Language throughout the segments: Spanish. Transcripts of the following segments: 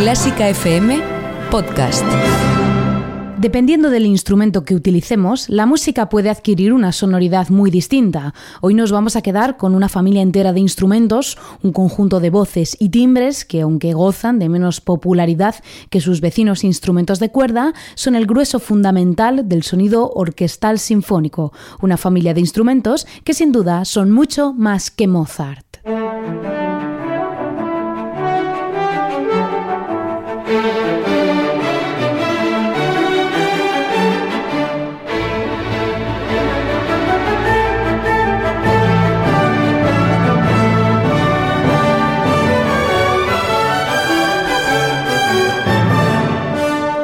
Clásica FM Podcast. Dependiendo del instrumento que utilicemos, la música puede adquirir una sonoridad muy distinta. Hoy nos vamos a quedar con una familia entera de instrumentos, un conjunto de voces y timbres que, aunque gozan de menos popularidad que sus vecinos instrumentos de cuerda, son el grueso fundamental del sonido orquestal sinfónico, una familia de instrumentos que sin duda son mucho más que Mozart.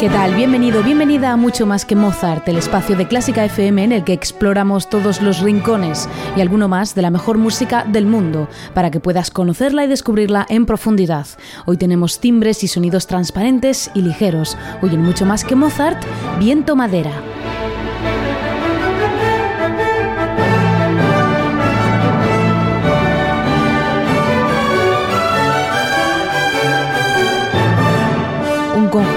¿Qué tal? Bienvenido, bienvenida a Mucho Más que Mozart, el espacio de Clásica FM en el que exploramos todos los rincones y alguno más de la mejor música del mundo, para que puedas conocerla y descubrirla en profundidad. Hoy tenemos timbres y sonidos transparentes y ligeros. Hoy en Mucho Más que Mozart, Viento Madera.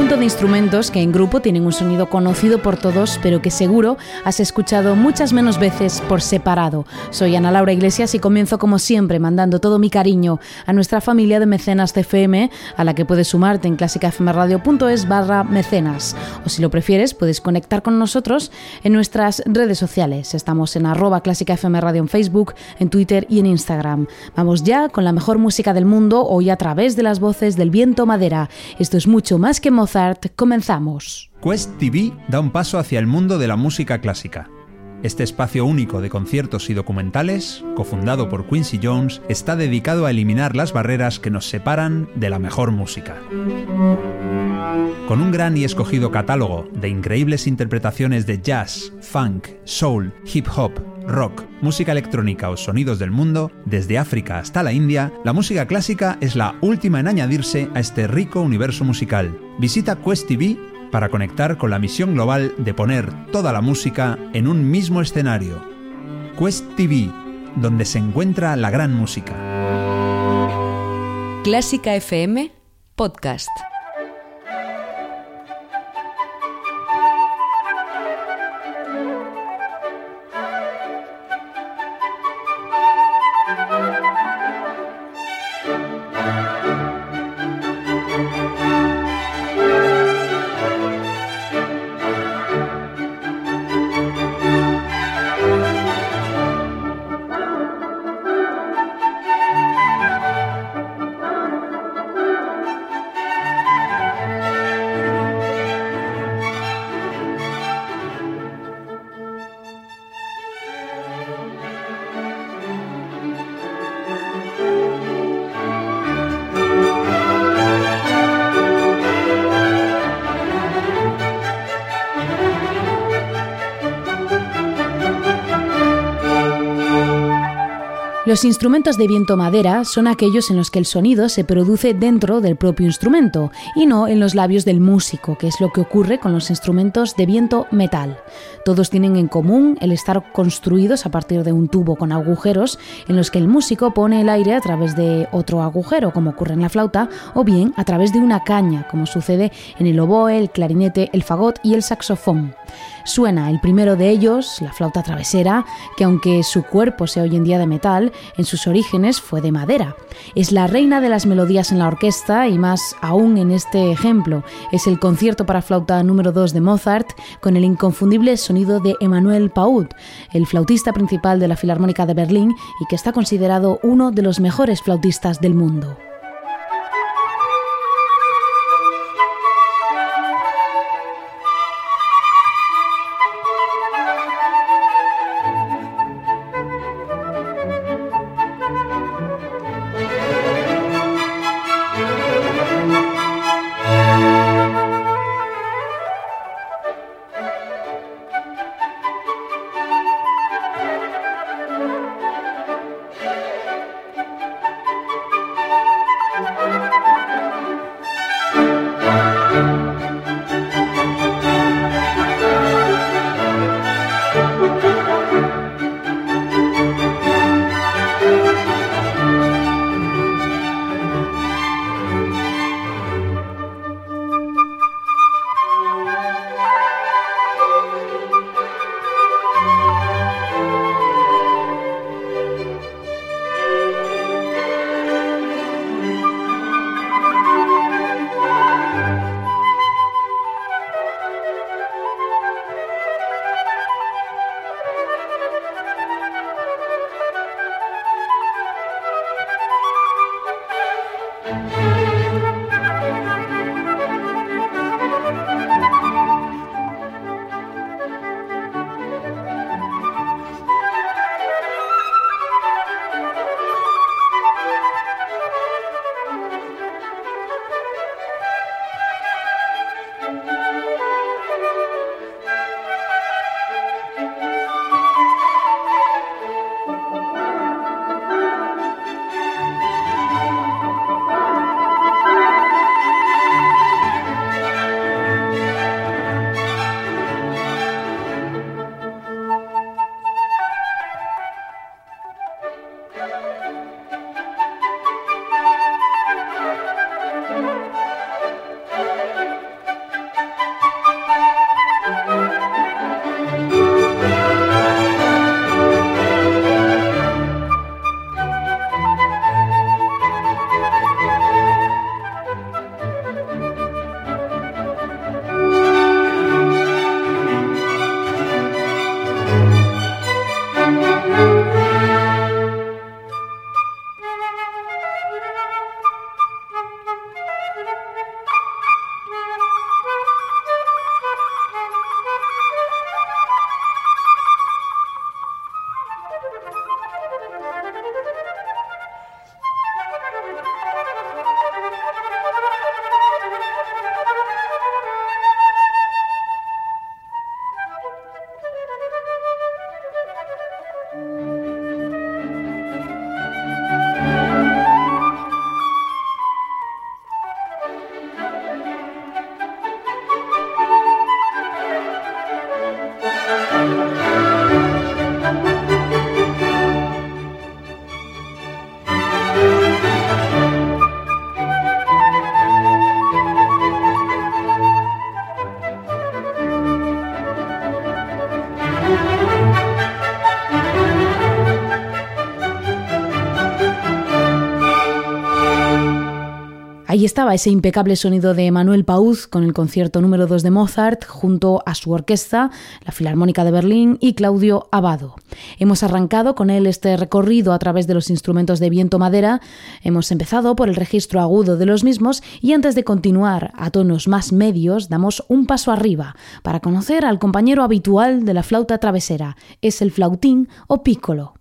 Conjunto de instrumentos que en grupo tienen un sonido conocido por todos, pero que seguro has escuchado muchas menos veces por separado. Soy Ana Laura Iglesias y comienzo como siempre mandando todo mi cariño a nuestra familia de mecenas de FM, a la que puedes sumarte en clásicafmradio.es barra mecenas. O si lo prefieres, puedes conectar con nosotros en nuestras redes sociales. Estamos en arroba clásicafmradio en Facebook, en Twitter y en Instagram. Vamos ya con la mejor música del mundo, hoy a través de las voces del viento madera. Esto es mucho más que Comenzamos. Quest TV da un paso hacia el mundo de la música clásica. Este espacio único de conciertos y documentales, cofundado por Quincy Jones, está dedicado a eliminar las barreras que nos separan de la mejor música. Con un gran y escogido catálogo de increíbles interpretaciones de jazz, funk, soul, hip hop, rock, música electrónica o sonidos del mundo, desde África hasta la India, la música clásica es la última en añadirse a este rico universo musical. Visita Quest TV para conectar con la misión global de poner toda la música en un mismo escenario. Quest TV, donde se encuentra la gran música. Clásica FM Podcast. Los instrumentos de viento madera son aquellos en los que el sonido se produce dentro del propio instrumento y no en los labios del músico, que es lo que ocurre con los instrumentos de viento metal. Todos tienen en común el estar construidos a partir de un tubo con agujeros en los que el músico pone el aire a través de otro agujero, como ocurre en la flauta, o bien a través de una caña, como sucede en el oboe, el clarinete, el fagot y el saxofón. Suena el primero de ellos, la flauta travesera, que aunque su cuerpo sea hoy en día de metal, en sus orígenes fue de madera. Es la reina de las melodías en la orquesta y más aún en este ejemplo. Es el concierto para flauta número 2 de Mozart con el inconfundible sonido de Emmanuel Paud, el flautista principal de la Filarmónica de Berlín y que está considerado uno de los mejores flautistas del mundo. Estaba ese impecable sonido de Manuel Pauz con el concierto número 2 de Mozart junto a su orquesta, la Filarmónica de Berlín y Claudio Abado. Hemos arrancado con él este recorrido a través de los instrumentos de viento madera, hemos empezado por el registro agudo de los mismos y antes de continuar a tonos más medios damos un paso arriba para conocer al compañero habitual de la flauta travesera, es el flautín o piccolo.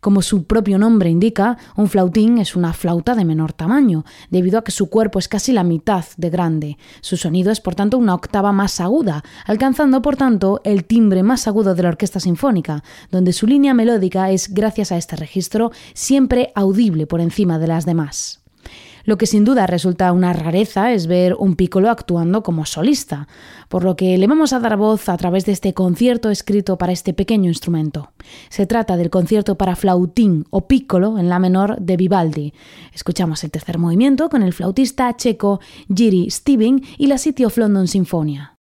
Como su propio nombre indica, un flautín es una flauta de menor tamaño, debido a que su cuerpo es casi la mitad de grande. Su sonido es por tanto una octava más aguda, alcanzando por tanto el timbre más agudo de la orquesta sinfónica, donde su línea melódica es, gracias a este registro, siempre audible por encima de las demás. Lo que sin duda resulta una rareza es ver un piccolo actuando como solista, por lo que le vamos a dar voz a través de este concierto escrito para este pequeño instrumento. Se trata del concierto para flautín o piccolo en la menor de Vivaldi. Escuchamos el tercer movimiento con el flautista checo Jiri Steving y la City of London Sinfonia.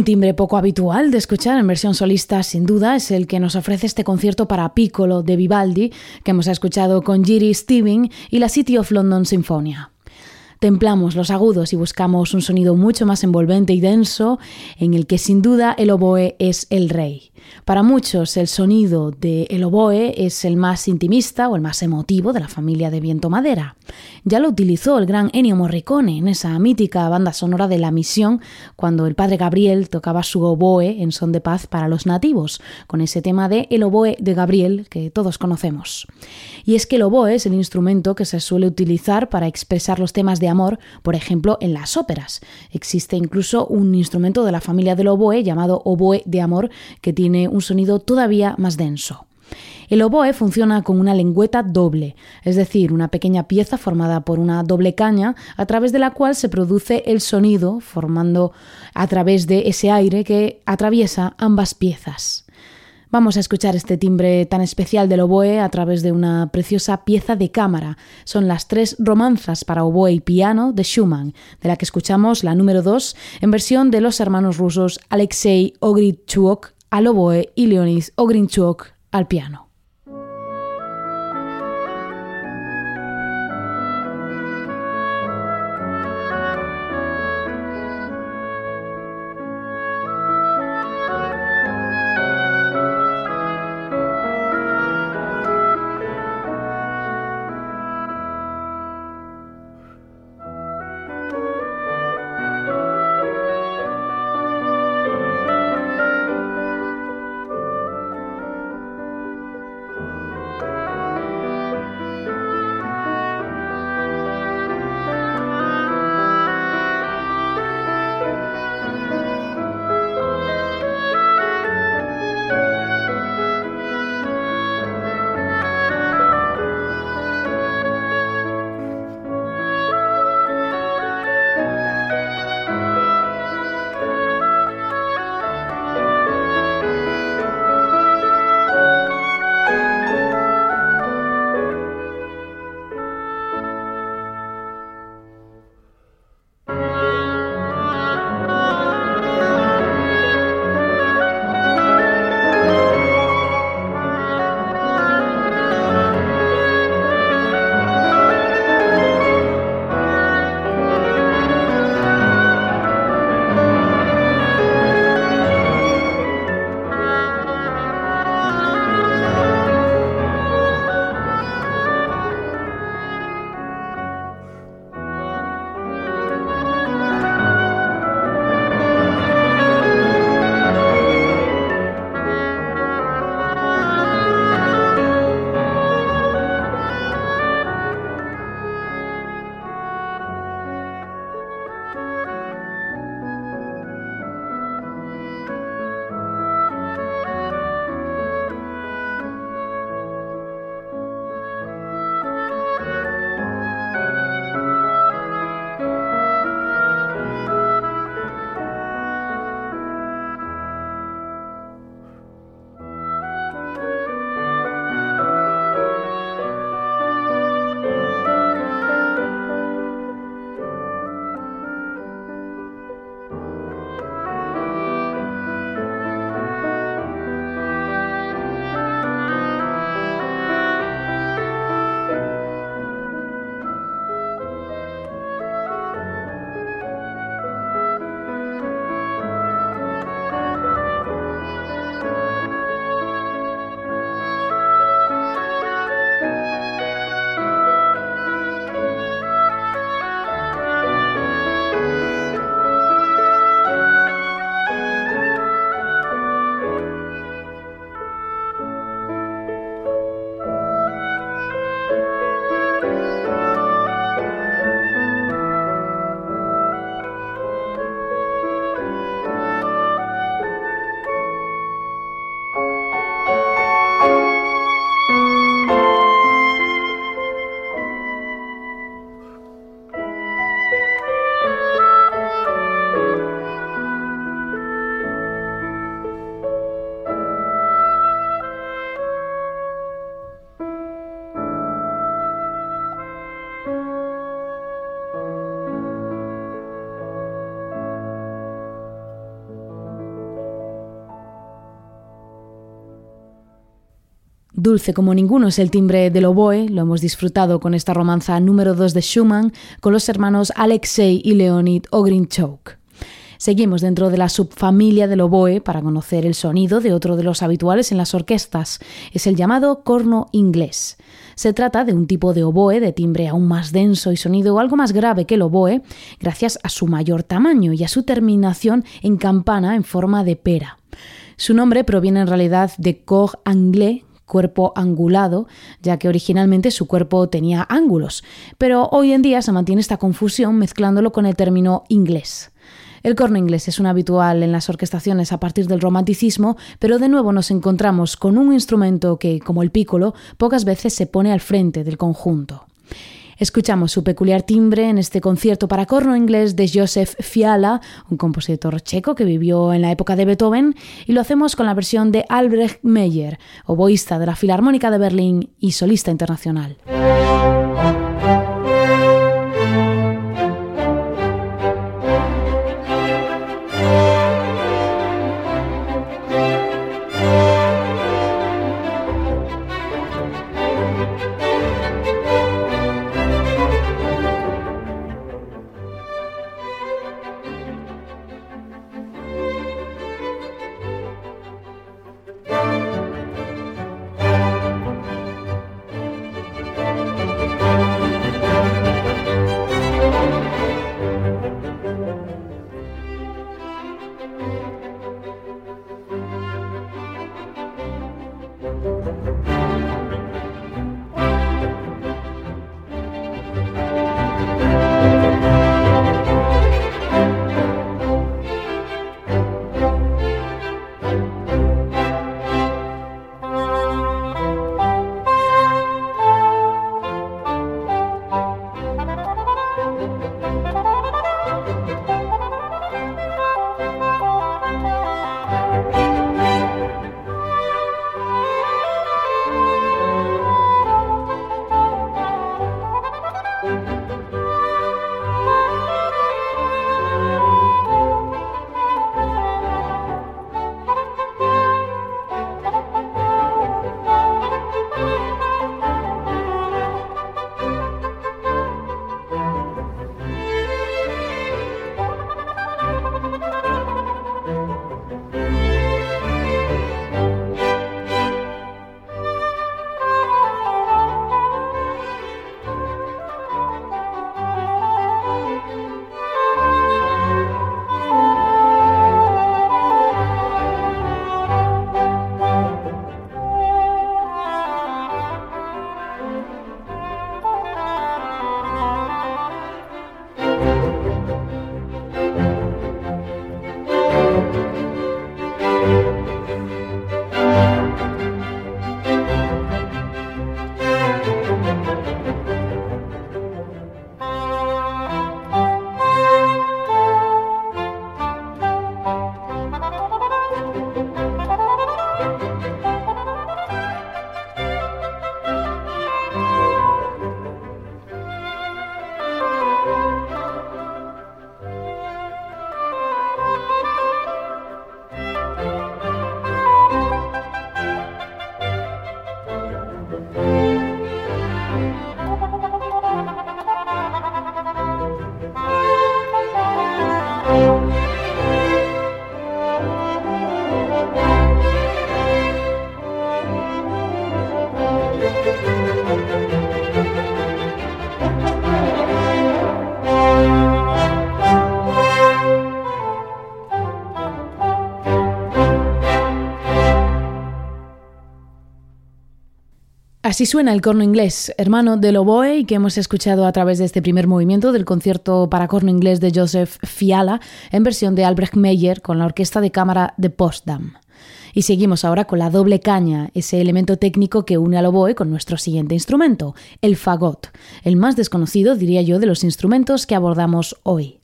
Un timbre poco habitual de escuchar en versión solista, sin duda, es el que nos ofrece este concierto para piccolo de Vivaldi, que hemos escuchado con Jiri Steving y la City of London Sinfonia. Templamos los agudos y buscamos un sonido mucho más envolvente y denso, en el que sin duda el oboe es el rey. Para muchos el sonido de el oboe es el más intimista o el más emotivo de la familia de viento madera. Ya lo utilizó el gran Ennio Morricone en esa mítica banda sonora de La Misión cuando el padre Gabriel tocaba su oboe en son de paz para los nativos, con ese tema de el oboe de Gabriel que todos conocemos. Y es que el oboe es el instrumento que se suele utilizar para expresar los temas de amor, por ejemplo, en las óperas. Existe incluso un instrumento de la familia del oboe llamado oboe de amor que tiene un sonido todavía más denso. El oboe funciona con una lengüeta doble, es decir, una pequeña pieza formada por una doble caña a través de la cual se produce el sonido formando a través de ese aire que atraviesa ambas piezas. Vamos a escuchar este timbre tan especial del oboe a través de una preciosa pieza de cámara. Son las tres romanzas para oboe y piano de Schumann, de la que escuchamos la número 2 en versión de los hermanos rusos Alexei Ogrinchuk al oboe y Leonid Ogrinchuk al piano. Dulce como ninguno es el timbre del oboe, lo hemos disfrutado con esta romanza número 2 de Schumann con los hermanos Alexei y Leonid Ogrinchuk. Seguimos dentro de la subfamilia del oboe para conocer el sonido de otro de los habituales en las orquestas. Es el llamado corno inglés. Se trata de un tipo de oboe de timbre aún más denso y sonido algo más grave que el oboe, gracias a su mayor tamaño y a su terminación en campana en forma de pera. Su nombre proviene en realidad de corps anglais, cuerpo angulado, ya que originalmente su cuerpo tenía ángulos, pero hoy en día se mantiene esta confusión mezclándolo con el término inglés. El corno inglés es un habitual en las orquestaciones a partir del romanticismo, pero de nuevo nos encontramos con un instrumento que, como el pícolo, pocas veces se pone al frente del conjunto. Escuchamos su peculiar timbre en este concierto para corno inglés de Joseph Fiala, un compositor checo que vivió en la época de Beethoven, y lo hacemos con la versión de Albrecht Meyer, oboísta de la Filarmónica de Berlín y solista internacional. Así suena el corno inglés, hermano del oboe y que hemos escuchado a través de este primer movimiento del concierto para corno inglés de Joseph Fiala en versión de Albrecht Meyer con la orquesta de cámara de Potsdam. Y seguimos ahora con la doble caña, ese elemento técnico que une al oboe con nuestro siguiente instrumento, el fagot, el más desconocido, diría yo, de los instrumentos que abordamos hoy.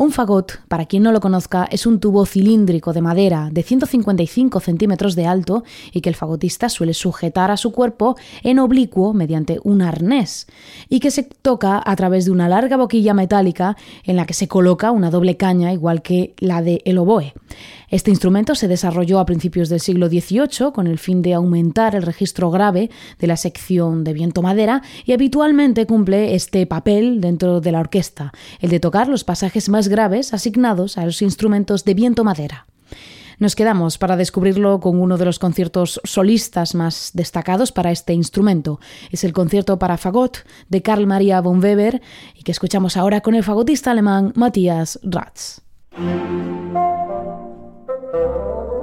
Un fagot, para quien no lo conozca, es un tubo cilíndrico de madera de 155 centímetros de alto y que el fagotista suele sujetar a su cuerpo en oblicuo mediante un arnés y que se toca a través de una larga boquilla metálica en la que se coloca una doble caña igual que la de el oboe. Este instrumento se desarrolló a principios del siglo XVIII con el fin de aumentar el registro grave de la sección de viento-madera y habitualmente cumple este papel dentro de la orquesta, el de tocar los pasajes más graves asignados a los instrumentos de viento-madera. Nos quedamos para descubrirlo con uno de los conciertos solistas más destacados para este instrumento. Es el concierto para fagot de Carl Maria von Weber y que escuchamos ahora con el fagotista alemán Matthias Ratz. Thank you.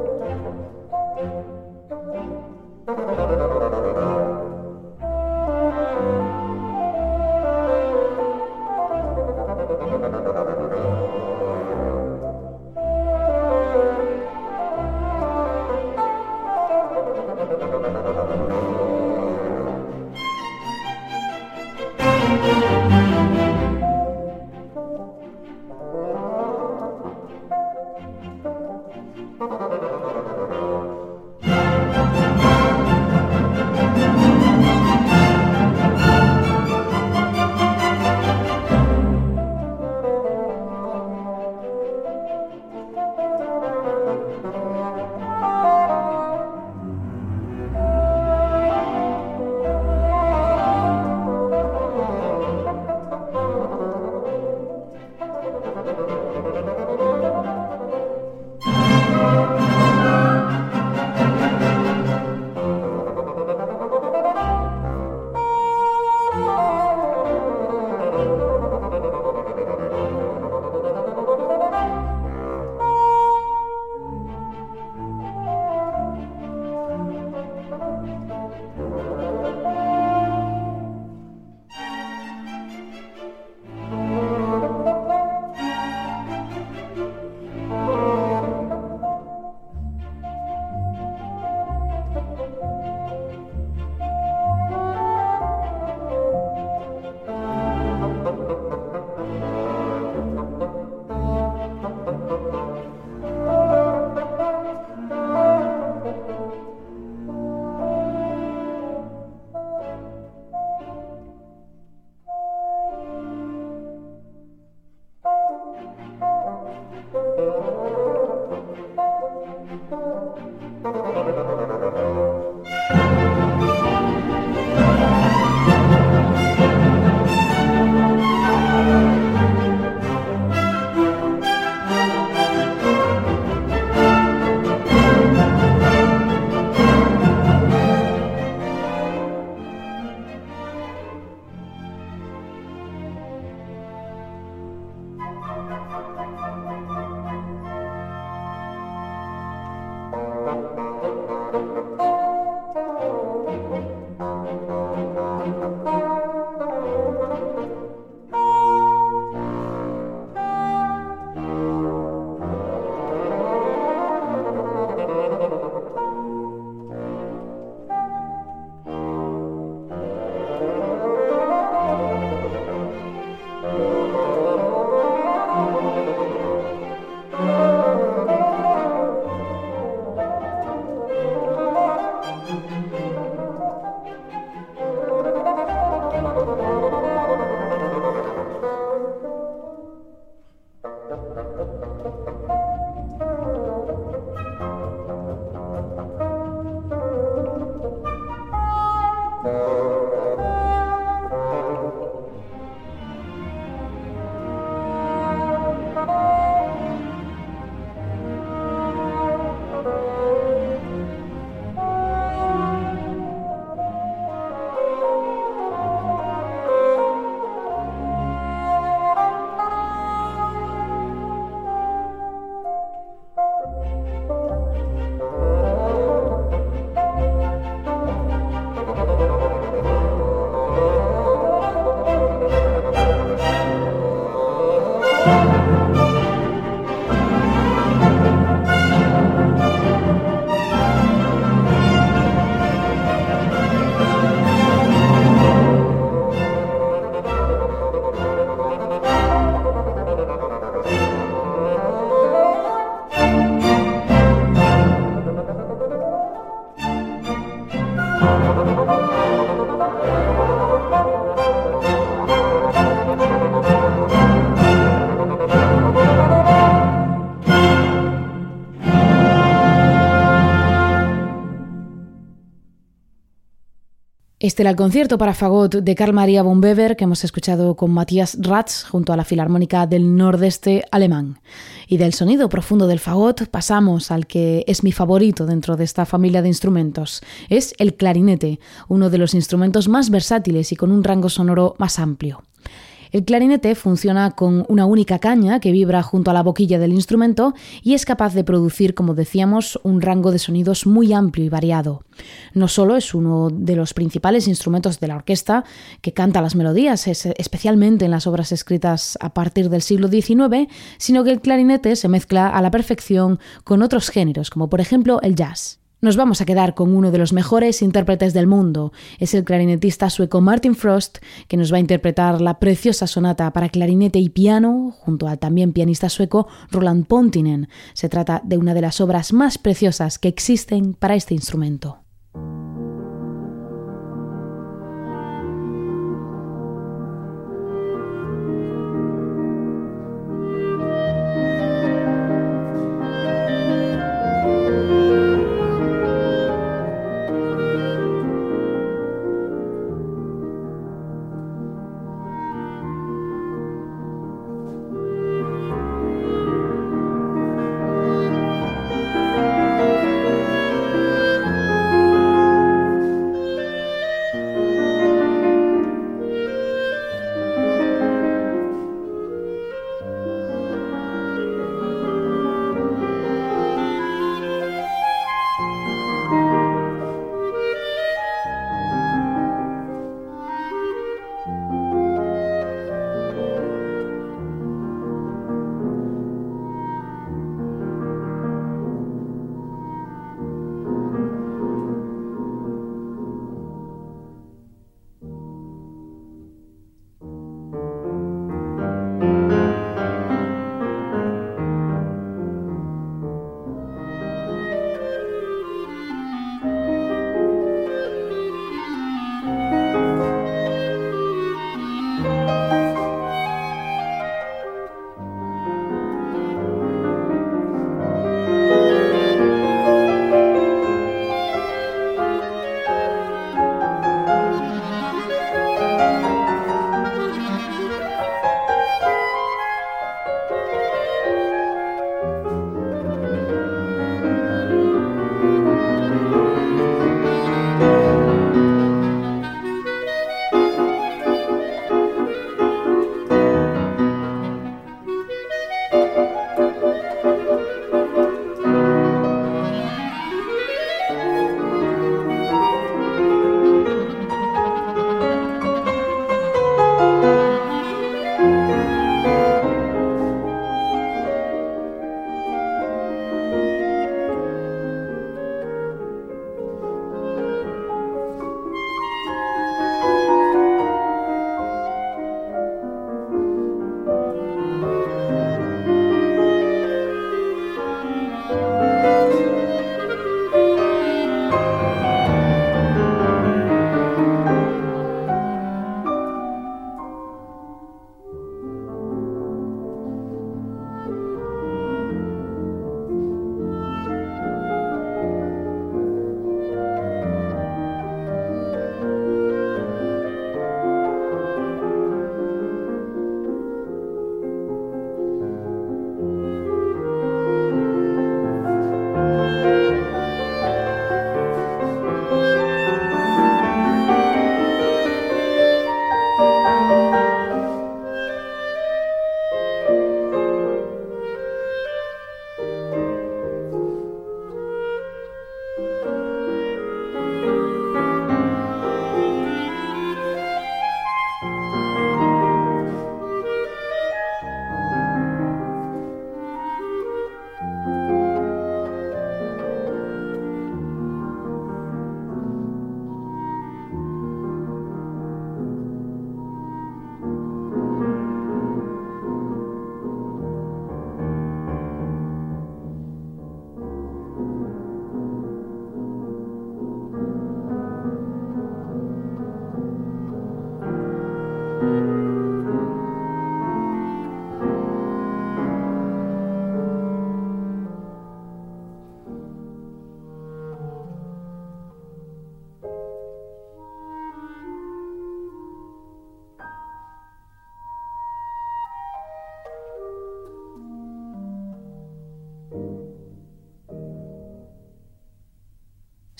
Thank you. Este era el concierto para fagot de Carl Maria von Weber que hemos escuchado con Matthias Ratz junto a la Filarmónica del Nordeste alemán. Y del sonido profundo del fagot pasamos al que es mi favorito dentro de esta familia de instrumentos. Es el clarinete, uno de los instrumentos más versátiles y con un rango sonoro más amplio. El clarinete funciona con una única caña que vibra junto a la boquilla del instrumento y es capaz de producir, como decíamos, un rango de sonidos muy amplio y variado. No solo es uno de los principales instrumentos de la orquesta que canta las melodías, especialmente en las obras escritas a partir del siglo XIX, sino que el clarinete se mezcla a la perfección con otros géneros, como por ejemplo el jazz. Nos vamos a quedar con uno de los mejores intérpretes del mundo. Es el clarinetista sueco Martin Frost, que nos va a interpretar la preciosa sonata para clarinete y piano, junto al también pianista sueco Roland Pontinen. Se trata de una de las obras más preciosas que existen para este instrumento.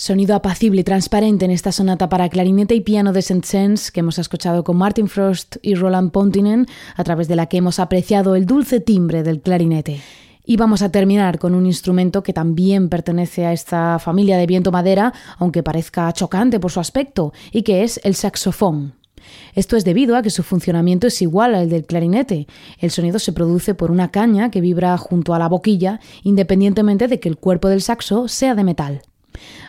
Sonido apacible y transparente en esta sonata para clarinete y piano de Saint-Saëns que hemos escuchado con Martin Frost y Roland Pontinen, a través de la que hemos apreciado el dulce timbre del clarinete. Y vamos a terminar con un instrumento que también pertenece a esta familia de viento madera, aunque parezca chocante por su aspecto, y que es el saxofón. Esto es debido a que su funcionamiento es igual al del clarinete. El sonido se produce por una caña que vibra junto a la boquilla, independientemente de que el cuerpo del saxo sea de metal.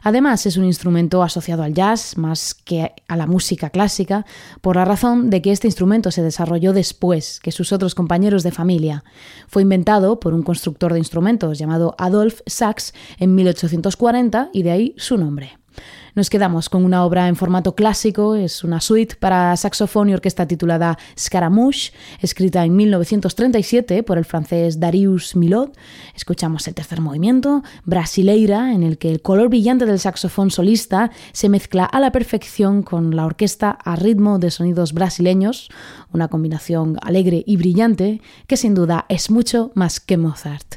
Además, es un instrumento asociado al jazz más que a la música clásica, por la razón de que este instrumento se desarrolló después que sus otros compañeros de familia. Fue inventado por un constructor de instrumentos llamado Adolf Sachs en 1840 y de ahí su nombre. Nos quedamos con una obra en formato clásico, es una suite para saxofón y orquesta titulada Scaramouche, escrita en 1937 por el francés Darius Milhaud. Escuchamos el tercer movimiento, Brasileira, en el que el color brillante del saxofón solista se mezcla a la perfección con la orquesta a ritmo de sonidos brasileños, una combinación alegre y brillante que sin duda es mucho más que Mozart.